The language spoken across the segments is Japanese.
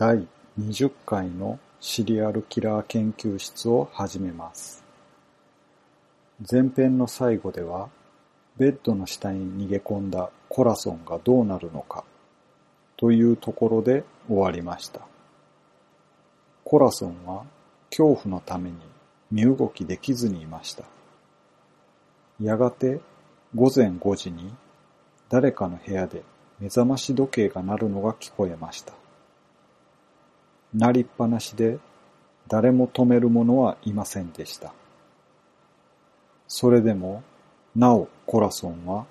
第20回のシリアルキラー研究室を始めます。前編の最後では、ベッドの下に逃げ込んだコラソンがどうなるのかというところで終わりました。コラソンは恐怖のために身動きできずにいました。やがて午前5時に誰かの部屋で目覚まし時計が鳴るのが聞こえました。鳴りっぱなしで誰も止める者はいませんでした。それでもなおコラソンは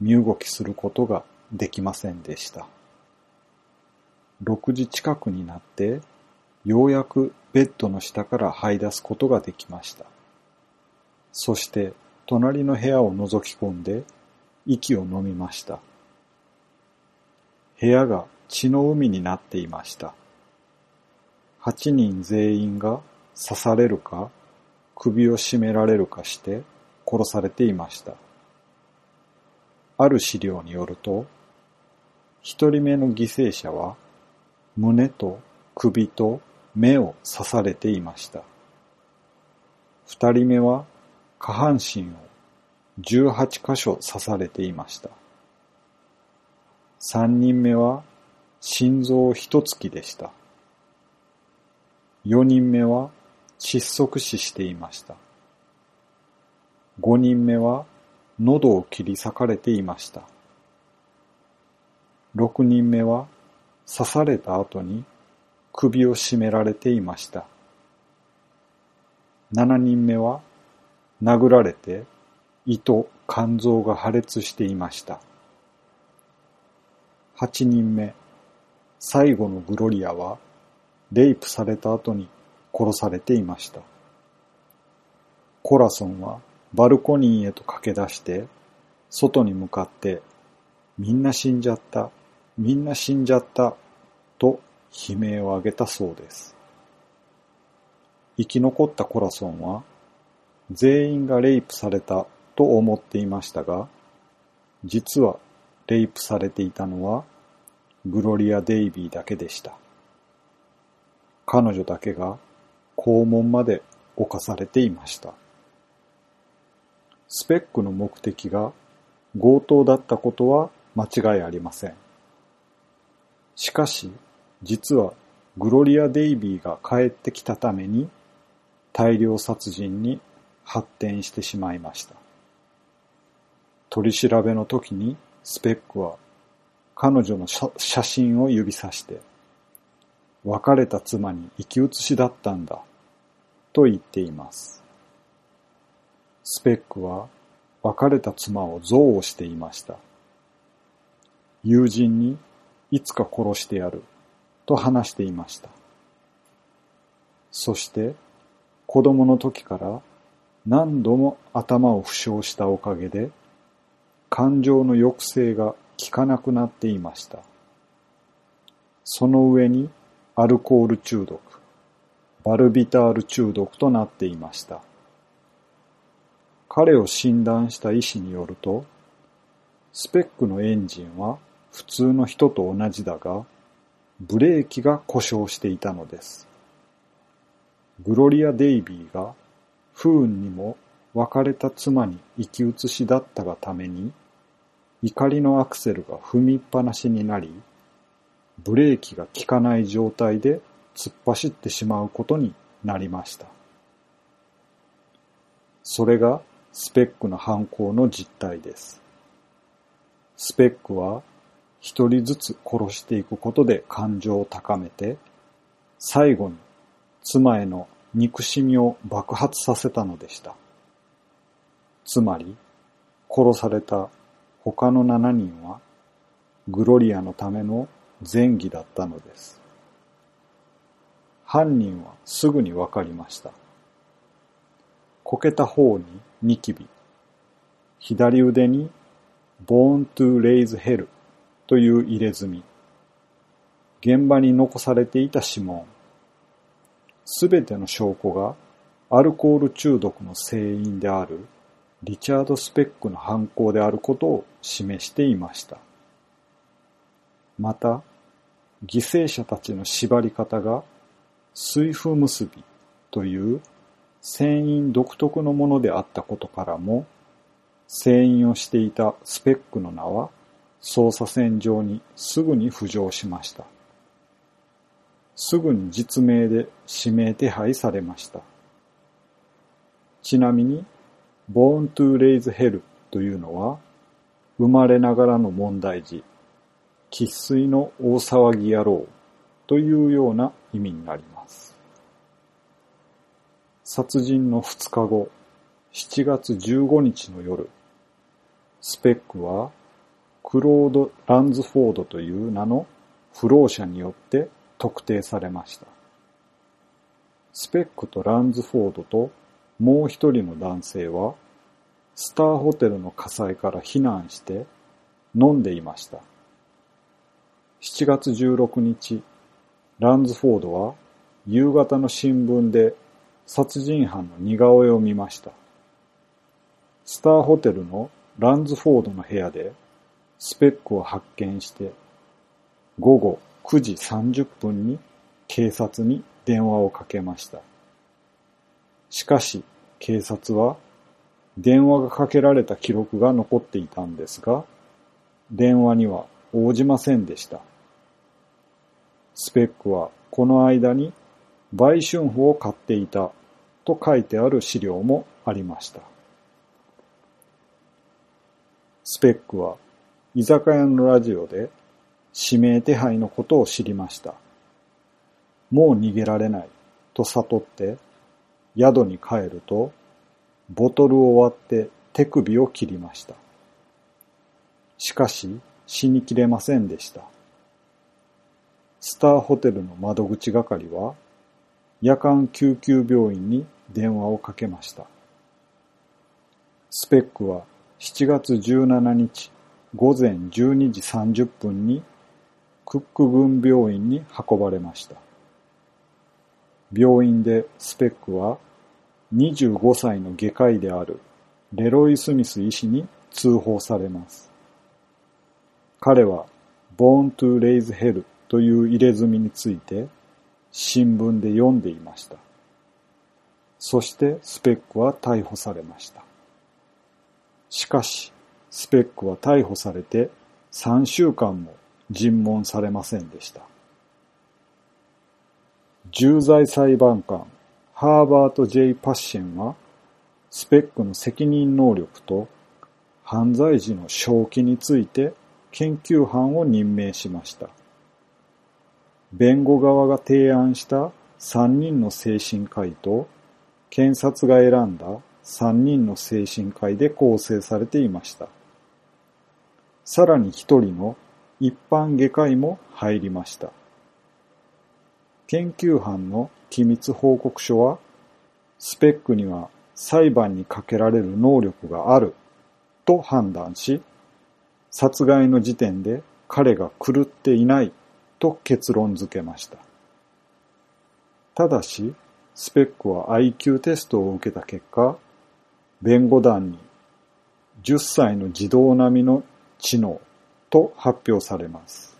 身動きすることができませんでした。6時近くになってようやくベッドの下から這い出すことができました。そして隣の部屋を覗き込んで息を飲みました。部屋が血の海になっていました。8人全員が刺されるか首を絞められるかして殺されていました。ある資料によると、一人目の犠牲者は胸と首と目を刺されていました。二人目は下半身を18箇所刺されていました。三人目は心臓一突きでした。四人目は窒息死していました。五人目は喉を切り裂かれていました。六人目は刺された後に首を絞められていました。七人目は殴られて胃と肝臓が破裂していました。八人目、最後のグロリアはレイプされた後に殺されていました。コラソンはバルコニーへと駆け出して、外に向かって、みんな死んじゃった、みんな死んじゃった、と悲鳴を上げたそうです。生き残ったコラソンは、全員がレイプされたと思っていましたが、実はレイプされていたのは、グロリア・デイビーだけでした。彼女だけが肛門まで侵されていました。スペックの目的が強盗だったことは間違いありません。しかし、実はグロリア・デイビーが帰ってきたために大量殺人に発展してしまいました。取り調べの時にスペックは彼女の写真を指さして別れた妻に生き写しだったんだと言っています。スペックは別れた妻を憎悪していました。友人にいつか殺してやると話していました。そして子供の時から何度も頭を負傷したおかげで感情の抑制が効かなくなっていました。その上にアルコール中毒、バルビタール中毒となっていました。彼を診断した医師によると、スペックのエンジンは普通の人と同じだが、ブレーキが故障していたのです。グロリア・デイビーが不運にも別れた妻に生き写しだったがために、怒りのアクセルが踏みっぱなしになり、ブレーキが効かない状態で突っ走ってしまうことになりました。それがスペックの犯行の実態です。スペックは一人ずつ殺していくことで感情を高めて、最後に妻への憎しみを爆発させたのでした。つまり、殺された他の7人はグロリアのための前儀だったのです。犯人はすぐにわかりました。こけた方にニキビ、左腕に Born to Raise Hell という入れ墨、現場に残されていた指紋、すべての証拠がアルコール中毒の成因であるリチャード・スペックの犯行であることを示していました。また、犠牲者たちの縛り方が水夫結びという船員独特のものであったことからも、船員をしていたスペックの名は捜査線上にすぐに浮上しました。すぐに実名で指名手配されました。ちなみに、Born to Raise Hell というのは、生まれながらの問題児、喫水の大騒ぎ野郎というような意味になります。殺人の2日後、7月15日の夜、スペックはクロード・ランズフォードという名の不老者によって特定されました。スペックとランズフォードともう一人の男性はスターホテルの火災から避難して飲んでいました。7月16日、ランズフォードは夕方の新聞で殺人犯の似顔絵を見ました。スターホテルのランズフォードの部屋でスペックを発見して午後9時30分に警察に電話をかけました。しかし警察は電話がかけられた記録が残っていたんですが、電話には応じませんでした。スペックはこの間に売春婦を買っていたと書いてある資料もありました。スペックは居酒屋のラジオで指名手配のことを知りました。もう逃げられないと悟って宿に帰るとボトルを割って手首を切りました。しかし死にきれませんでした。スターホテルの窓口係は夜間救急病院に電話をかけました。スペックは7月17日午前12時30分にクック郡病院に運ばれました。病院でスペックは25歳の外科医であるレロイ・スミス医師に通報されます。彼は Born to Raise Hell という入れ墨について新聞で読んでいました。そしてスペックは逮捕されました。しかし、スペックは逮捕されて3週間も尋問されませんでした。重罪裁判官ハーバート・ J・ パッシェンはスペックの責任能力と犯罪時の正気について研究班を任命しました。弁護側が提案した3人の精神科医と検察が選んだ3人の精神科医で構成されていました。さらに1人の一般外科医も入りました。研究班の機密報告書は、スペックには裁判にかけられる能力があると判断し、殺害の時点で彼が狂っていないと結論付けました。ただし、スペックは IQ テストを受けた結果、弁護団に10歳の児童並みの知能と発表されます。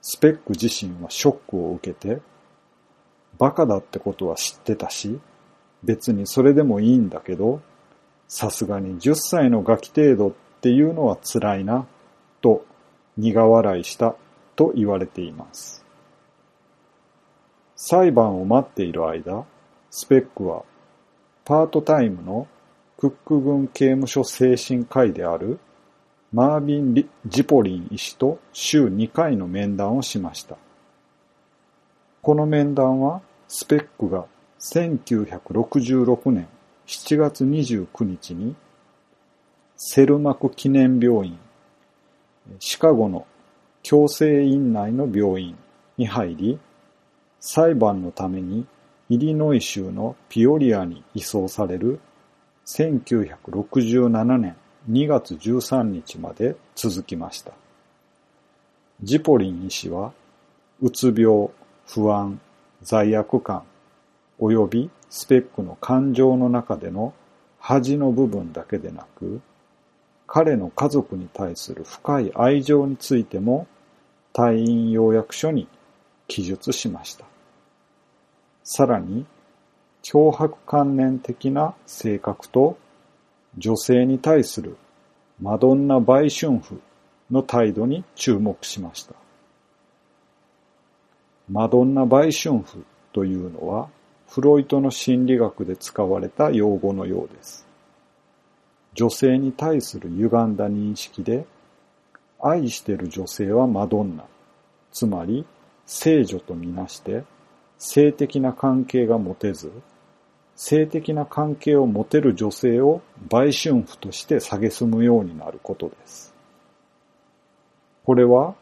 スペック自身はショックを受けて、バカだってことは知ってたし、別にそれでもいいんだけど、さすがに10歳のガキ程度っていうのは辛いな、と苦笑いしたと言われています。裁判を待っている間、スペックはパートタイムのクック郡刑務所精神科医であるマービン・ジポリン医師と週2回の面談をしました。この面談はスペックが1966年7月29日にセルマク記念病院シカゴの強制院内の病院に入り、裁判のためにイリノイ州のピオリアに移送される1967年2月13日まで続きました。ジポリン医師は、うつ病、不安、罪悪感、及びスペックの感情の中での恥の部分だけでなく、彼の家族に対する深い愛情についても退院要約書に記述しました。さらに、脅迫観念的な性格と女性に対するマドンナ売春婦の態度に注目しました。マドンナ売春婦というのはフロイトの心理学で使われた用語のようです。女性に対する歪んだ認識で愛してる女性はマドンナ、つまり聖女とみなして性的な関係が持てず、性的な関係を持てる女性を売春婦として蔑むようになることです。これは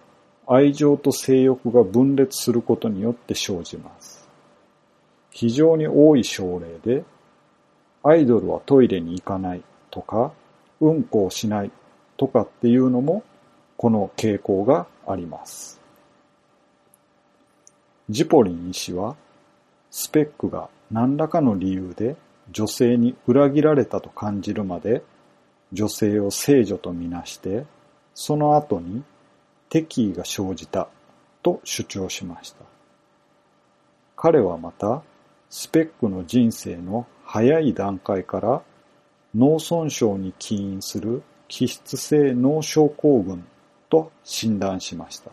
愛情と性欲が分裂することによって生じます。非常に多い症例で、アイドルはトイレに行かないとか、うんこをしないとかっていうのもこの傾向があります。ジポリン医師は、スペックが何らかの理由で女性に裏切られたと感じるまで、女性を聖女とみなして、その後に敵意が生じたと主張しました。彼はまた、スペックの人生の早い段階から脳損傷に起因する気質性脳症候群と診断しました。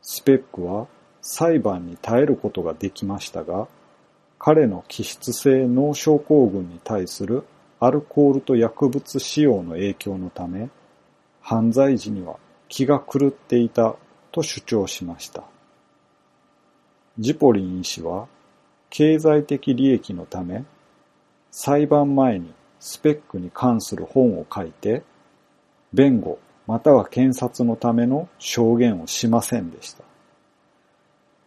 スペックは裁判に耐えることができましたが、彼の気質性脳症候群に対するアルコールと薬物使用の影響のため、犯罪時には気が狂っていたと主張しました。ジポリン医師は、経済的利益のため、裁判前にスペックに関する本を書いて、弁護または検察のための証言をしませんでした。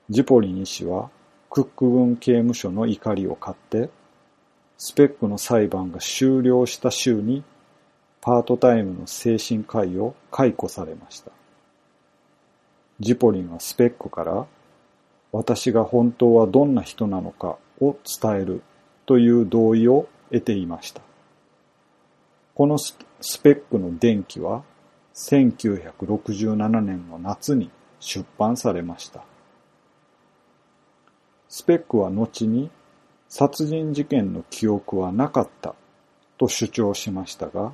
ジポリン医師はクック郡刑務所の怒りを買って、スペックの裁判が終了した週にパートタイムの精神科医を解雇されました。ジポリンはスペックから私が本当はどんな人なのかを伝えるという同意を得ていました。このスペックの伝記は1967年の夏に出版されました。スペックは後に殺人事件の記憶はなかったと主張しましたが、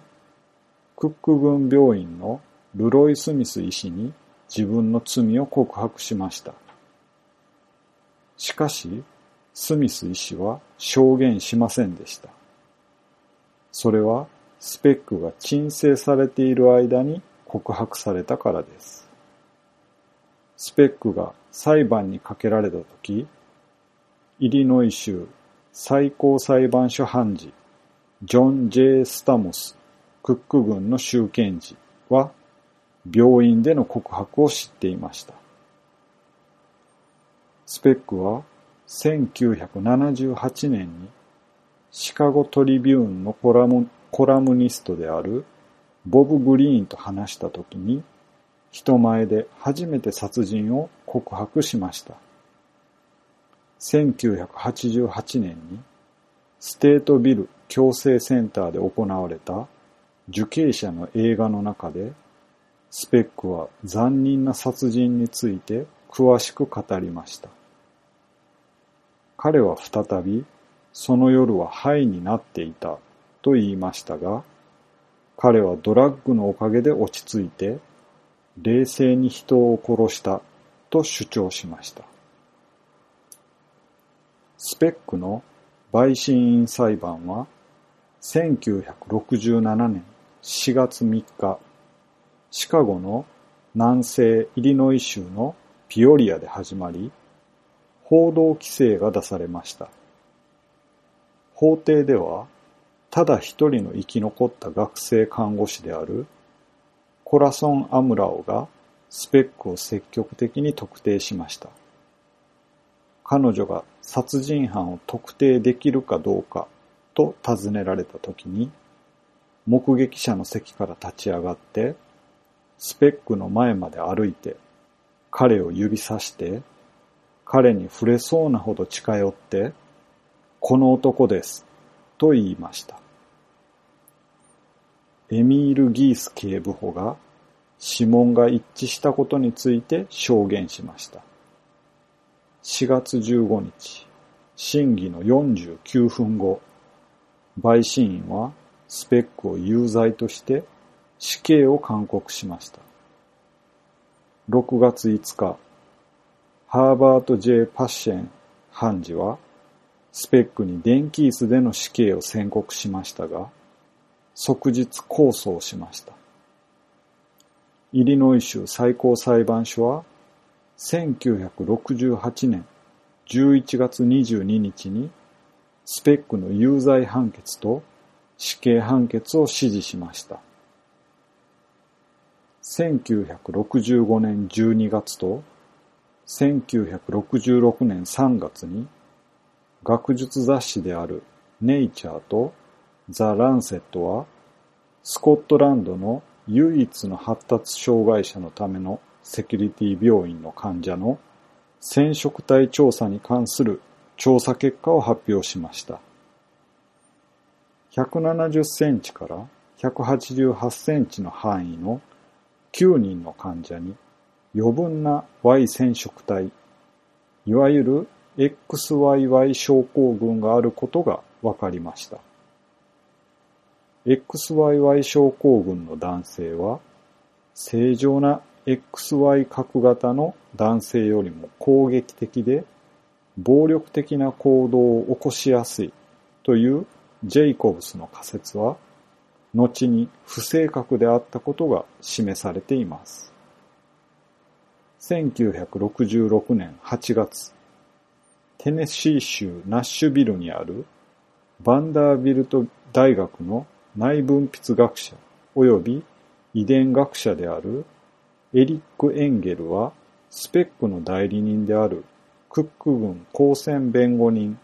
クック郡病院のルロイ・スミス医師に自分の罪を告白しました。しかし、スミス医師は証言しませんでした。それはスペックが鎮静されている間に告白されたからです。スペックが裁判にかけられたとき、イリノイ州最高裁判所判事、ジョン・ジェイ・スタモス、クック郡の州検事は、病院での告白を知っていました。スペックは1978年にシカゴトリビューンのコラムコラムニストであるボブ・グリーンと話したときに、人前で初めて殺人を告白しました。1988年にステートビル矯正センターで行われた受刑者の映画の中で、スペックは残忍な殺人について詳しく語りました。彼は再び、その夜はハイになっていたと言いましたが、彼はドラッグのおかげで落ち着いて、冷静に人を殺したと主張しました。スペックの陪審員裁判は、1967年4月3日、シカゴの南西イリノイ州のピオリアで始まり、報道規制が出されました。法廷では、ただ一人の生き残った学生看護師であるコラソン・アムラオがスペックを積極的に特定しました。彼女が殺人犯を特定できるかどうかと尋ねられた時に、目撃者の席から立ち上がって、スペックの前まで歩いて、彼を指さして、彼に触れそうなほど近寄って、この男です、と言いました。エミール・ギース警部補が指紋が一致したことについて証言しました。4月15日、審議の49分後、陪審員はスペックを有罪として死刑を勧告しました。6月5日、ハーバート・ J・ パッシェン判事はスペックに電気椅子での死刑を宣告しましたが、即日控訴をしました。イリノイ州最高裁判所は、1968年11月22日に、スペックの有罪判決と死刑判決を支持しました。1965年12月と1966年3月に学術雑誌であるネイチャーとザ・ランセットはスコットランドの唯一の発達障害者のためのセキュリティ病院の患者の染色体調査に関する調査結果を発表しました。170センチから188センチの範囲の9人の患者に余分な Y 染色体、いわゆる XYY 症候群があることが分かりました。XYY 症候群の男性は、正常な XY 角型の男性よりも攻撃的で、暴力的な行動を起こしやすいというジェイコブスの仮説は、後に不正確であったことが示されています。1966年8月、テネシー州ナッシュビルにあるバンダービルト大学の内分泌学者及び遺伝学者であるエリック・エンゲルはスペックの代理人であるクック軍公選弁護人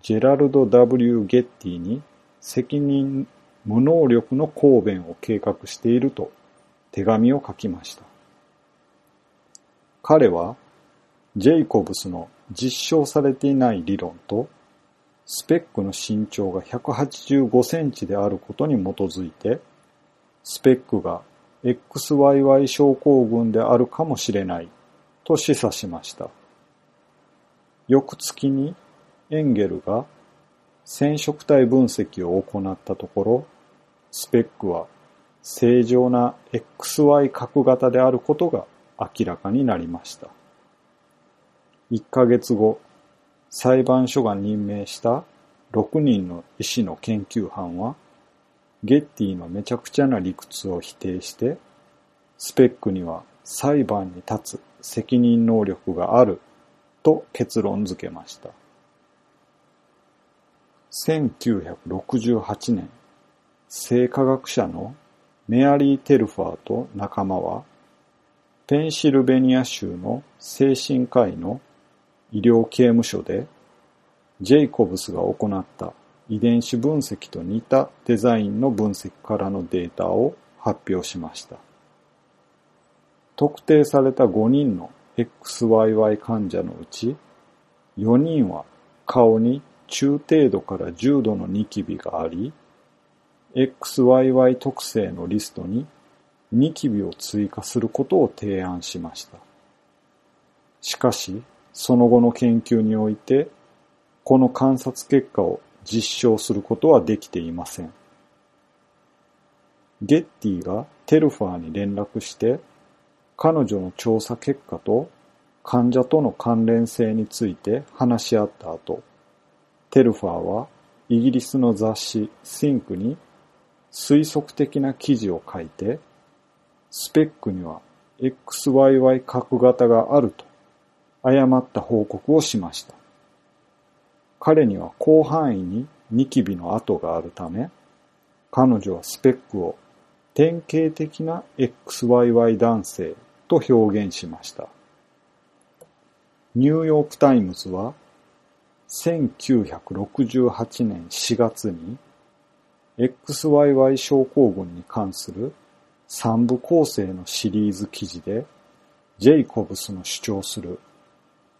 ジェラルド・ W・ ゲッティに責任無能力の抗弁を計画していると手紙を書きました。彼はジェイコブスの実証されていない理論とスペックの身長が185センチであることに基づいてスペックが XYY 症候群であるかもしれないと示唆しました。翌月にエンゲルが染色体分析を行ったところ、スペックは正常な XY 角型であることが明らかになりました。1ヶ月後、裁判所が任命した6人の医師の研究班は、ゲッティのめちゃくちゃな理屈を否定して、スペックには裁判に立つ責任能力があると結論付けました。1968年、生化学者のメアリー・テルファーと仲間は、ペンシルベニア州の精神科医の医療刑務所で、ジェイコブスが行った遺伝子分析と似たデザインの分析からのデータを発表しました。特定された5人の XYY 患者のうち、4人は顔に中程度から重度のニキビがあり、XYY 特性のリストにニキビを追加することを提案しました。しかし、その後の研究において、この観察結果を実証することはできていません。ゲッティがテルファーに連絡して、彼女の調査結果と患者との関連性について話し合った後、テルファーはイギリスの雑誌シンクに推測的な記事を書いて、スペックには XYY 核型があると誤った報告をしました。彼には広範囲にニキビの跡があるため、彼女はスペックを典型的な XYY 男性と表現しました。ニューヨークタイムズは1968年4月に XYY 症候群に関する三部構成のシリーズ記事でジェイコブスの主張する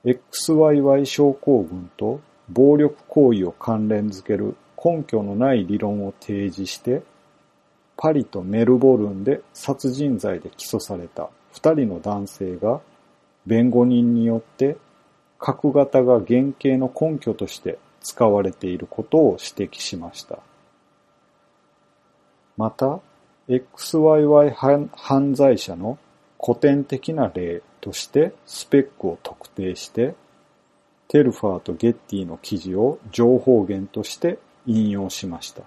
XYY 症候群と暴力行為を関連づける根拠のない理論を提示してパリとメルボルンで殺人罪で起訴された二人の男性が弁護人によって角型が原型の根拠として使われていることを指摘しました。また、XYY 犯罪者の古典的な例としてスペックを特定して、テルファーとゲッティの記事を情報源として引用しました。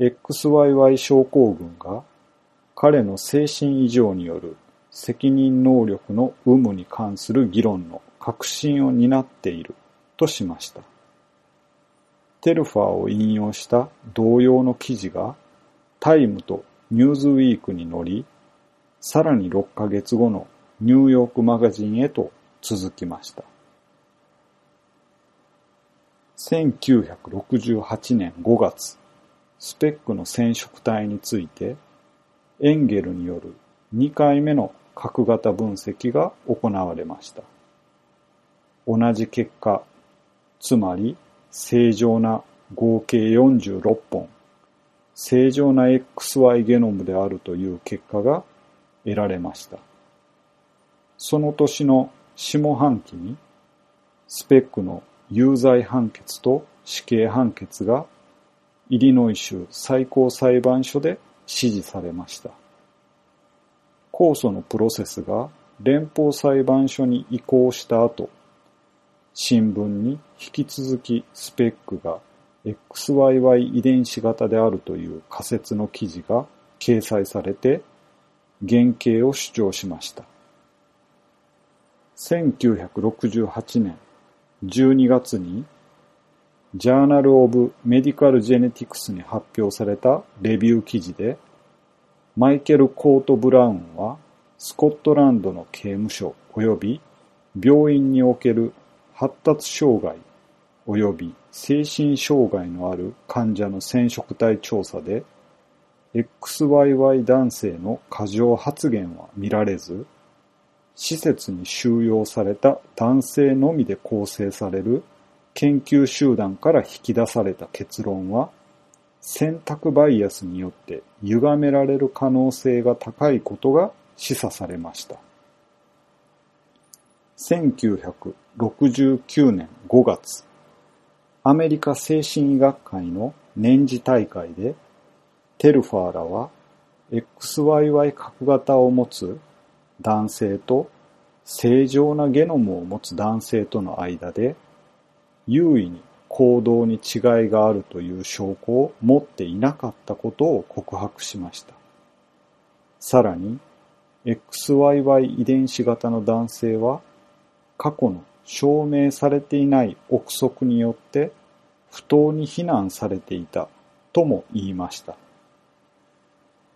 XYY 症候群が彼の精神異常による責任能力の有無に関する議論の核心を担っているとしました。テルファーを引用した同様の記事がタイムとニューズウィークに乗り、さらに6ヶ月後のニューヨークマガジンへと続きました。1968年5月、スペックの染色体について、エンゲルによる2回目の核型分析が行われました。同じ結果、つまり正常な合計46本、正常な XY ゲノムであるという結果が得られました。その年の下半期に、スペックの有罪判決と死刑判決がイリノイ州最高裁判所で支持されました。控訴のプロセスが連邦裁判所に移行した後、新聞に引き続きスペックが XYY 遺伝子型であるという仮説の記事が掲載されて原型を主張しました。1968年12月にジャーナル・オブ・メディカル・ジェネティクスに発表されたレビュー記事でマイケル・コート・ブラウンはスコットランドの刑務所及び病院における発達障害及び精神障害のある患者の染色体調査で XYY 男性の過剰発言は見られず、施設に収容された男性のみで構成される研究集団から引き出された結論は、選択バイアスによって歪められる可能性が高いことが示唆されました。1969年5月、アメリカ精神医学会の年次大会で、テルファーらは XYY 核型を持つ男性と正常なゲノムを持つ男性との間で優位に行動に違いがあるという証拠を持っていなかったことを告白しました。さらに XYY 遺伝子型の男性は過去の証明されていない憶測によって不当に非難されていたとも言いました。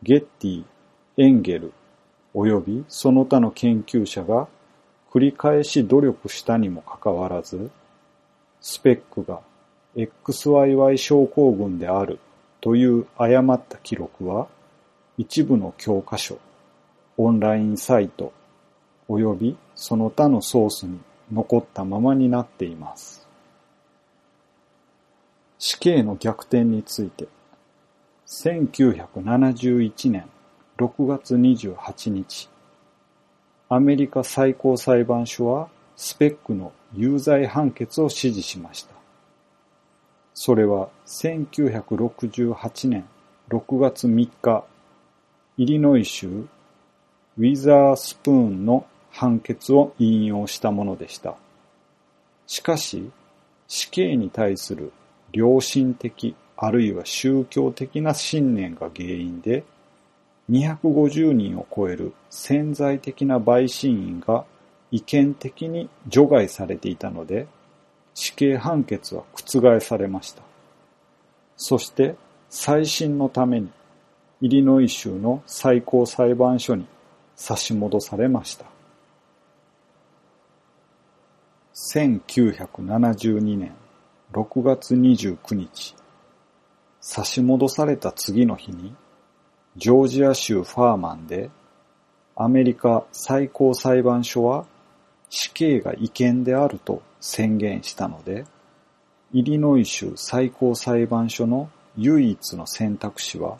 ゲッティ、エンゲル、及びその他の研究者が繰り返し努力したにもかかわらず、スペックが XYY 症候群であるという誤った記録は一部の教科書、オンラインサイト、及びその他のソースに残ったままになっています。死刑の逆転について、1971年6月28日、アメリカ最高裁判所はスペックの有罪判決を支持しました。それは1968年6月3日、イリノイ州ウィザースプーンの判決を引用したものでした。しかし、死刑に対する良心的あるいは宗教的な信念が原因で、250人を超える潜在的な陪審員が意見的に除外されていたので、死刑判決は覆されました。そして再審のためにイリノイ州の最高裁判所に差し戻されました。1972年6月29日、差し戻された次の日に、ジョージア州ファーマンで、アメリカ最高裁判所は死刑が違憲であると宣言したので、イリノイ州最高裁判所の唯一の選択肢は、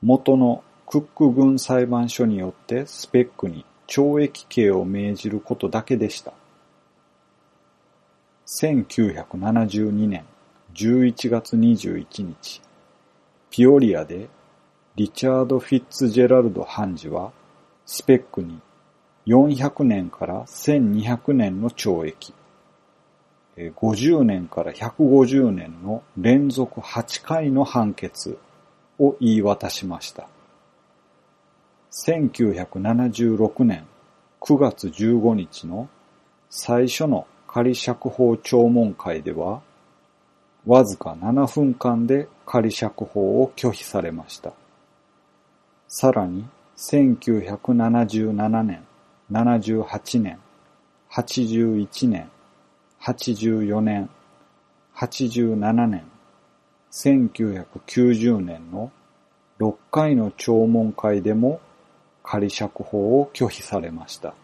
元のクック軍裁判所によってスペックに懲役刑を命じることだけでした。1972年11月21日、ピオリアでリチャード・フィッツジェラルド判事はスペックに400年から1200年の懲役、50年から150年の連続8回の判決を言い渡しました。1976年9月15日の最初の仮釈放聴聞会では、わずか7分間で仮釈放を拒否されました。さらに、1977年、78年、81年、84年、87年、1990年の6回の聴聞会でも仮釈放を拒否されました。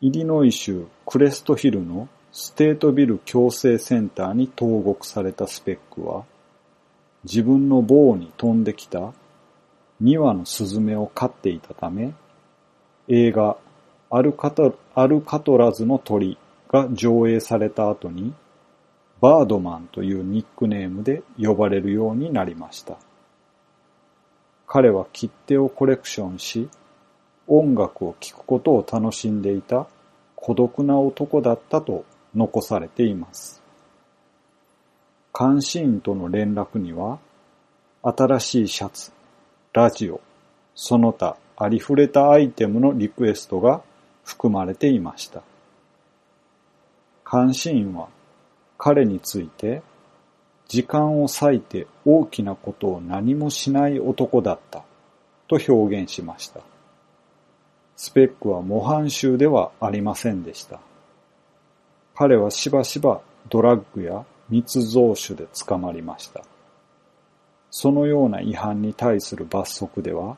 イリノイ州クレストヒルのステートビル矯正センターに投獄されたスペックは、自分の棒に飛んできた2羽のスズメを飼っていたため、映画アルカトアルカトラズの鳥が上映された後に、バードマンというニックネームで呼ばれるようになりました。彼は切手をコレクションし、音楽を聴くことを楽しんでいた孤独な男だったと残されています。監視員との連絡には、新しいシャツ、ラジオ、その他ありふれたアイテムのリクエストが含まれていました。監視員は彼について時間を割いて大きなことを何もしない男だったと表現しました。スペックは模範囚ではありませんでした。彼はしばしばドラッグや密造酒で捕まりました。そのような違反に対する罰則では、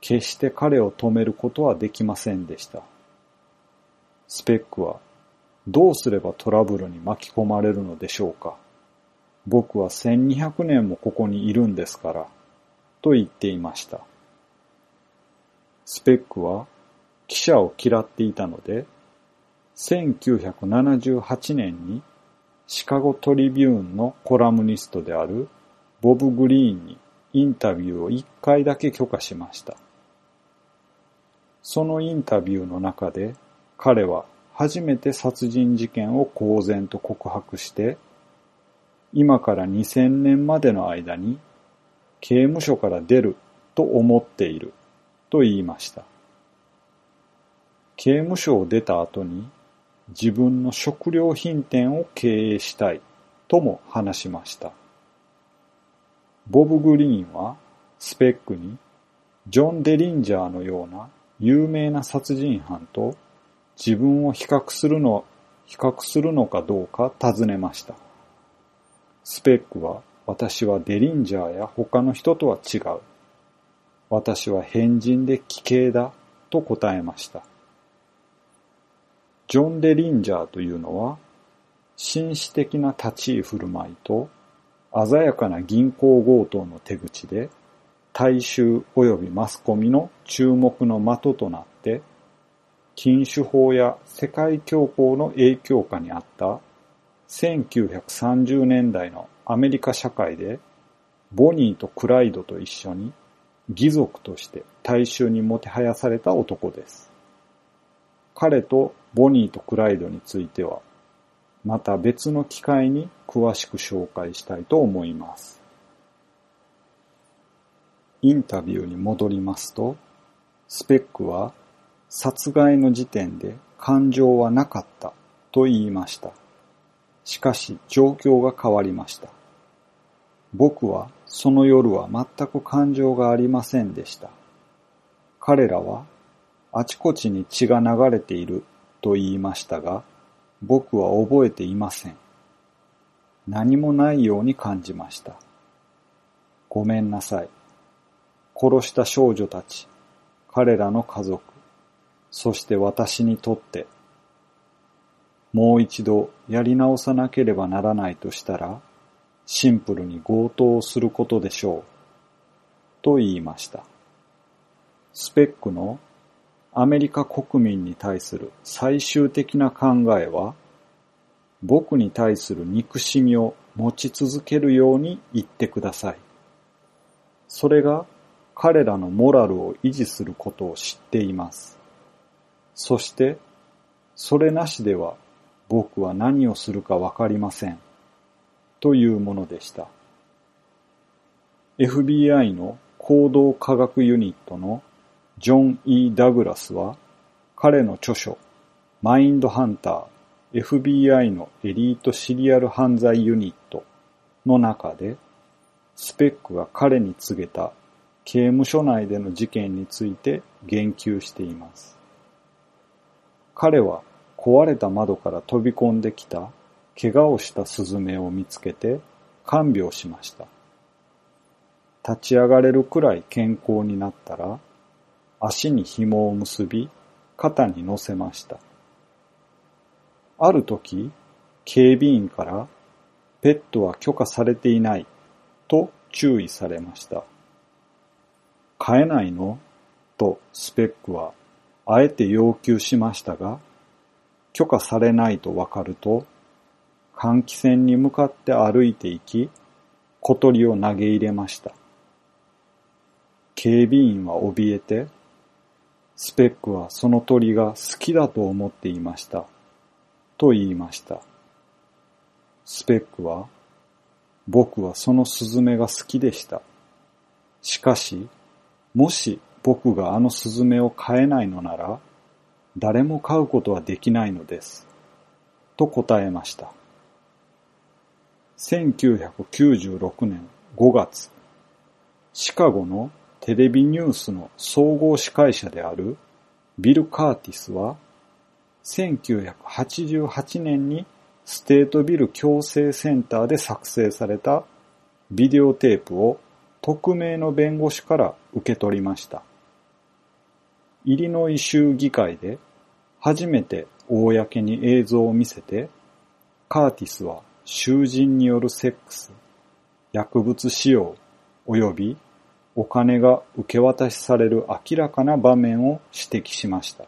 決して彼を止めることはできませんでした。スペックは、どうすればトラブルに巻き込まれるのでしょうか。僕は1200年もここにいるんですから、と言っていました。スペックは記者を嫌っていたので、1978年にシカゴトリビューンのコラムニストであるボブ・グリーンにインタビューを1回だけ許可しました。そのインタビューの中で彼は初めて殺人事件を公然と告白して、今から2000年までの間に刑務所から出ると思っていると言いました。刑務所を出た後に自分の食料品店を経営したいとも話しました。ボブ・グリーンはスペックにジョン・デリンジャーのような有名な殺人犯と自分を比較するの、比較するのかどうか尋ねました。スペックは私はデリンジャーや他の人とは違う。私は変人で奇形だと答えました。ジョン・デ・リンジャーというのは、紳士的な立ち居振る舞いと、鮮やかな銀行強盗の手口で、大衆及びマスコミの注目の的となって、禁酒法や世界恐慌の影響下にあった1930年代のアメリカ社会で、ボニーとクライドと一緒に義族として大衆にもてはやされた男です。彼とボニーとクライドについては、また別の機会に詳しく紹介したいと思います。インタビューに戻りますと、スペックは殺害の時点で感情はなかったと言いました。しかし状況が変わりました。僕はその夜は全く感情がありませんでした。彼らはあちこちに血が流れていると言いましたが、僕は覚えていません。何もないように感じました。ごめんなさい。殺した少女たち、彼らの家族、そして私にとって、もう一度やり直さなければならないとしたら、シンプルに強盗をすることでしょう。と言いました。スペックのアメリカ国民に対する最終的な考えは、僕に対する憎しみを持ち続けるように言ってください。それが彼らのモラルを維持することを知っています。そして、それなしでは僕は何をするかわかりません。というものでした。FBI の行動科学ユニットのジョン・ E・ ダグラスは彼の著書マインドハンター FBI のエリートシリアル犯罪ユニットの中でスペックが彼に告げた刑務所内での事件について言及しています。彼は壊れた窓から飛び込んできた怪我をしたスズメを見つけて看病しました。立ち上がれるくらい健康になったら、足に紐を結び、肩に乗せました。ある時、警備員から、ペットは許可されていない、と注意されました。飼えないの？とスペックは、あえて要求しましたが、許可されないとわかると、換気扇に向かって歩いていき、小鳥を投げ入れました。警備員は怯えて、スペックはその鳥が好きだと思っていました。と言いました。スペックは、僕はそのスズメが好きでした。しかし、もし僕があのスズメを飼えないのなら、誰も飼うことはできないのです。と答えました。1996年5月、シカゴのテレビニュースの総合司会者であるビル・カーティスは、1988年にステートビル矯正センターで作成されたビデオテープを匿名の弁護士から受け取りました。イリノイ州議会で初めて公に映像を見せて、カーティスは囚人によるセックス、薬物使用及びお金が受け渡しされる明らかな場面を指摘しました。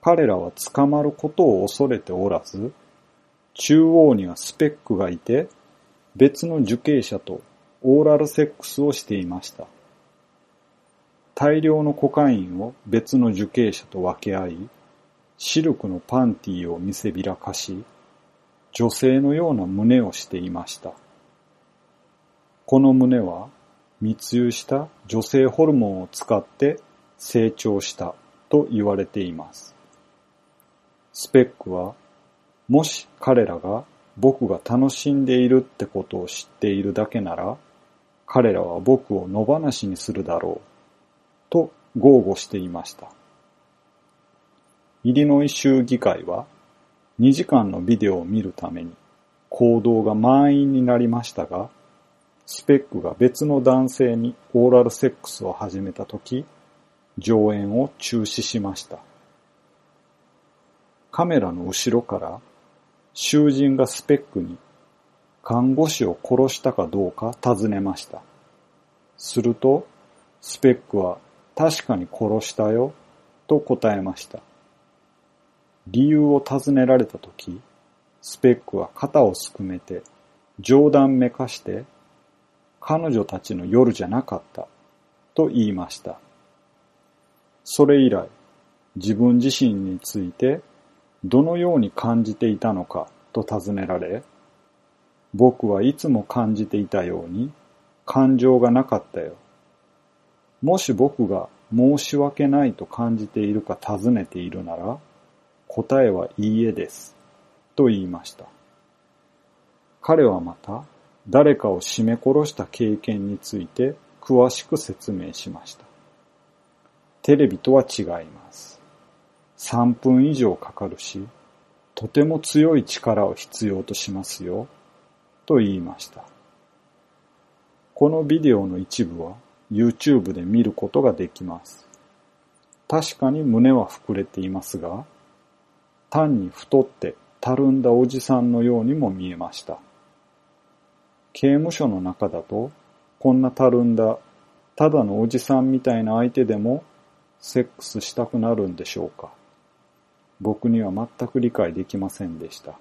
彼らは捕まることを恐れておらず、中央にはスペックがいて、別の受刑者とオーラルセックスをしていました。大量のコカインを別の受刑者と分け合い、シルクのパンティーを見せびらかし、女性のような胸をしていました。この胸は密輸した女性ホルモンを使って成長したと言われています。スペックは、もし彼らが僕が楽しんでいるってことを知っているだけなら、彼らは僕を野放しにするだろう、と豪語していました。イリノイ州議会は2時間のビデオを見るために行動が満員になりましたが、スペックが別の男性にオーラルセックスを始めたとき、上演を中止しました。カメラの後ろから囚人がスペックに看護師を殺したかどうか尋ねました。すると、スペックは確かに殺したよと答えました。理由を尋ねられたとき、スペックは肩をすくめて冗談めかして彼女たちの夜じゃなかったと言いました。それ以来、自分自身についてどのように感じていたのかと尋ねられ、僕はいつも感じていたように感情がなかったよ。もし僕が申し訳ないと感じているか尋ねているなら、答えはいいえです。と言いました。彼はまた、誰かを絞め殺した経験について詳しく説明しました。テレビとは違います。3分以上かかるし、とても強い力を必要としますよ、と言いました。このビデオの一部は YouTube で見ることができます。確かに胸は膨れていますが、単に太ってたるんだおじさんのようにも見えました。刑務所の中だと、こんなたるんだ、ただのおじさんみたいな相手でも、セックスしたくなるんでしょうか。僕には全く理解できませんでした。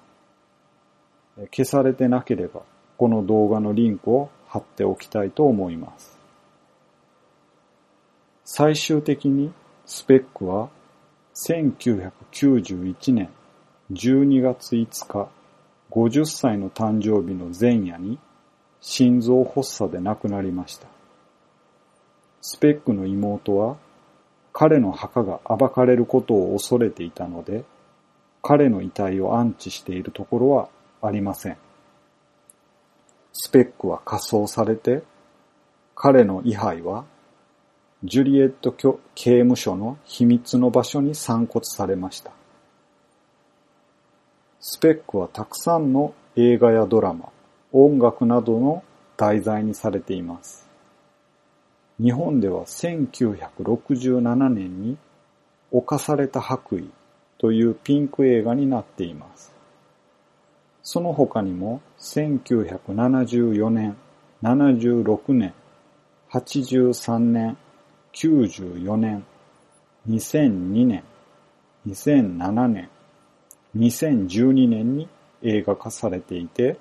消されてなければ、この動画のリンクを貼っておきたいと思います。最終的にスペックは1991年12月5日50歳の誕生日の前夜に心臓発作で亡くなりました。スペックの妹は彼の墓が暴かれることを恐れていたので彼の遺体を安置しているところはありません。スペックは火葬されて彼の位牌はジュリエット刑務所の秘密の場所に散骨されました。スペックはたくさんの映画やドラマ、音楽などの題材にされています。日本では1967年に犯された白衣というピンク映画になっています。その他にも1974年、76年、83年、94年、2002年、2007年、2012年に映画化されていて、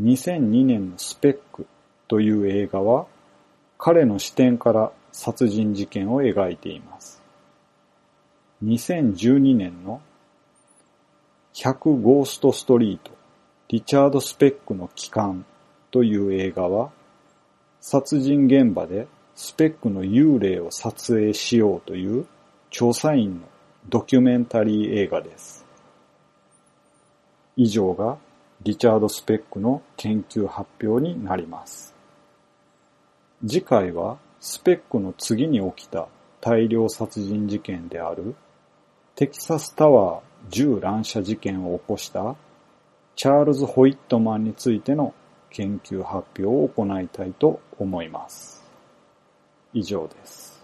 2002年のスペックという映画は彼の視点から殺人事件を描いています。2012年の100ゴーストストリート、リチャード・スペックの帰還という映画は殺人現場でスペックの幽霊を撮影しようという調査員のドキュメンタリー映画です。以上がリチャード・スペックの研究発表になります。次回はスペックの次に起きた大量殺人事件であるテキサスタワー銃乱射事件を起こしたチャールズ・ホイットマンについての研究発表を行いたいと思います。以上です。